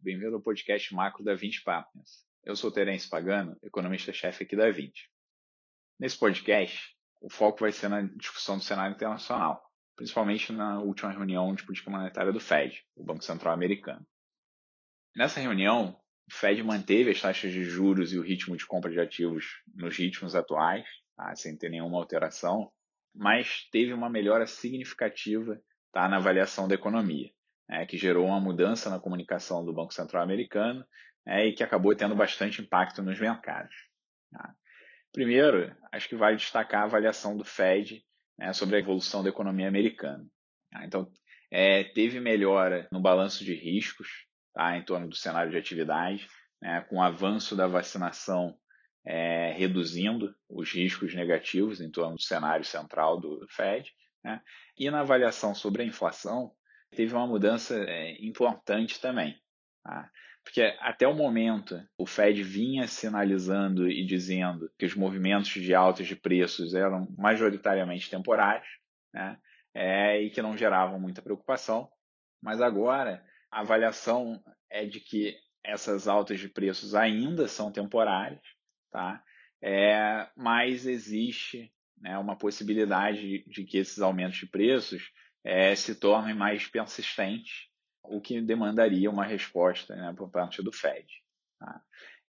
bem-vindo ao podcast Macro da 20 Partners. Eu sou Terence Pagano, economista-chefe aqui da 20. Nesse podcast, o foco vai ser na discussão do cenário internacional, principalmente na última reunião de política monetária do Fed, o Banco Central Americano. Nessa reunião, o Fed manteve as taxas de juros e o ritmo de compra de ativos nos ritmos atuais, tá, sem ter nenhuma alteração, mas teve uma melhora significativa tá, na avaliação da economia é, que gerou uma mudança na comunicação do Banco Central americano é, e que acabou tendo bastante impacto nos mercados. Tá? Primeiro, acho que vale destacar a avaliação do Fed né, sobre a evolução da economia americana. Tá? Então, é, teve melhora no balanço de riscos tá, em torno do cenário de atividade, né, com o avanço da vacinação é, reduzindo os riscos negativos em torno do cenário central do Fed. Né, e na avaliação sobre a inflação, teve uma mudança é, importante também. Tá? Porque até o momento o Fed vinha sinalizando e dizendo que os movimentos de altas de preços eram majoritariamente temporários né? é, e que não geravam muita preocupação. Mas agora a avaliação é de que essas altas de preços ainda são temporárias, tá? É, mas existe né, uma possibilidade de que esses aumentos de preços é, se tornem mais persistentes, o que demandaria uma resposta né, por parte do Fed. Tá?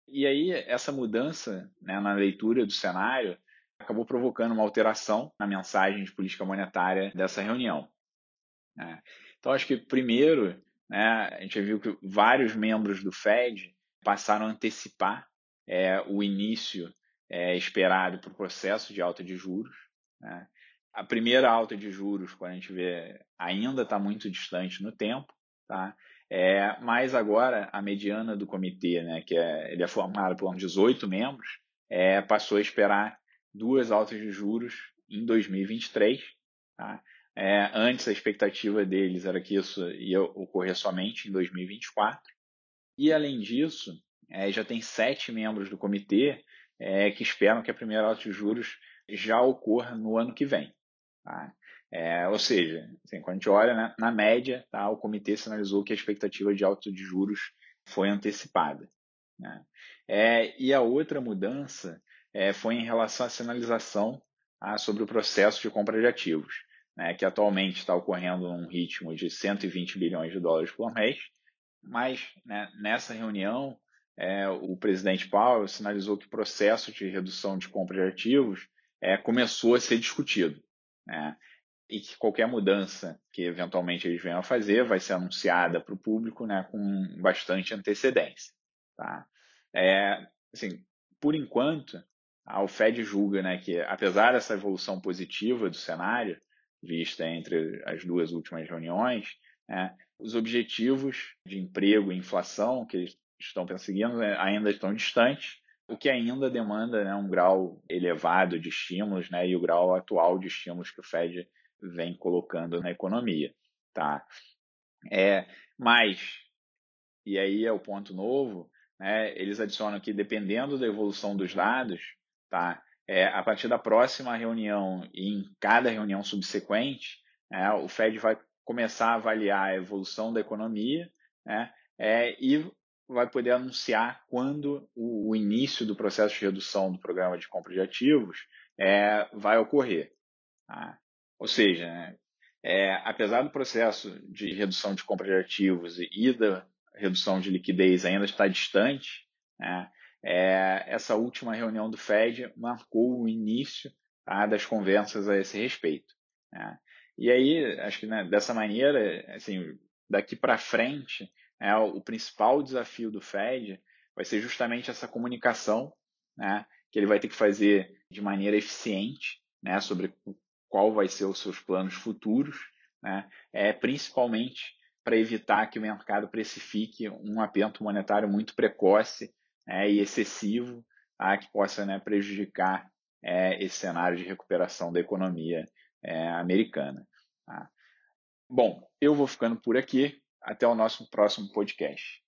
E aí, essa mudança né, na leitura do cenário acabou provocando uma alteração na mensagem de política monetária dessa reunião. Né? Então, acho que, primeiro, né, a gente viu que vários membros do Fed passaram a antecipar é, o início é, esperado para o processo de alta de juros. Né? A primeira alta de juros, quando a gente vê, ainda está muito distante no tempo, tá? É, mas agora a mediana do comitê, né, que é, ele é formado por 18 membros, é, passou a esperar duas altas de juros em 2023. Tá? É, antes a expectativa deles era que isso ia ocorrer somente em 2024. E além disso, é, já tem sete membros do comitê é, que esperam que a primeira alta de juros já ocorra no ano que vem. Tá? É, ou seja, assim, quando a gente olha né, na média, tá, o comitê sinalizou que a expectativa de alta de juros foi antecipada. Né? É, e a outra mudança é, foi em relação à sinalização tá, sobre o processo de compra de ativos, né, que atualmente está ocorrendo num ritmo de 120 bilhões de dólares por mês, mas né, nessa reunião é, o presidente Powell sinalizou que o processo de redução de compra de ativos é, começou a ser discutido né? e que qualquer mudança que eventualmente eles venham a fazer vai ser anunciada para o público né, com bastante antecedência. Tá? É, assim, por enquanto, a Fed julga né, que, apesar dessa evolução positiva do cenário, vista entre as duas últimas reuniões, né, os objetivos de emprego e inflação que eles estão perseguindo né, ainda estão distantes, o que ainda demanda né, um grau elevado de estímulos né, e o grau atual de estímulos que o Fed vem colocando na economia. Tá? É, mas, e aí é o ponto novo, né, eles adicionam que dependendo da evolução dos dados, tá, é, a partir da próxima reunião e em cada reunião subsequente, é, o Fed vai começar a avaliar a evolução da economia né, é, e vai poder anunciar quando o, o, início do processo de redução do programa de compra de ativos é, vai ocorrer. Tá? Ou seja, né, é, apesar do processo de redução de compra de ativos e da redução de liquidez ainda estar distante, né, é, essa última reunião do Fed marcou o início tá, das conversas a esse respeito. Né? E aí, acho que né, dessa maneira, assim, daqui para frente, é, o principal desafio do Fed vai ser justamente essa comunicação, né, que ele vai ter que fazer de maneira eficiente, né, sobre qual vai ser os seus planos futuros, né, é principalmente para evitar que o mercado precifique um aperto monetário muito precoce né, e excessivo, tá, que possa né, prejudicar é, esse cenário de recuperação da economia é, americana. Tá. Bom, eu vou ficando por aqui. Até o nosso próximo podcast.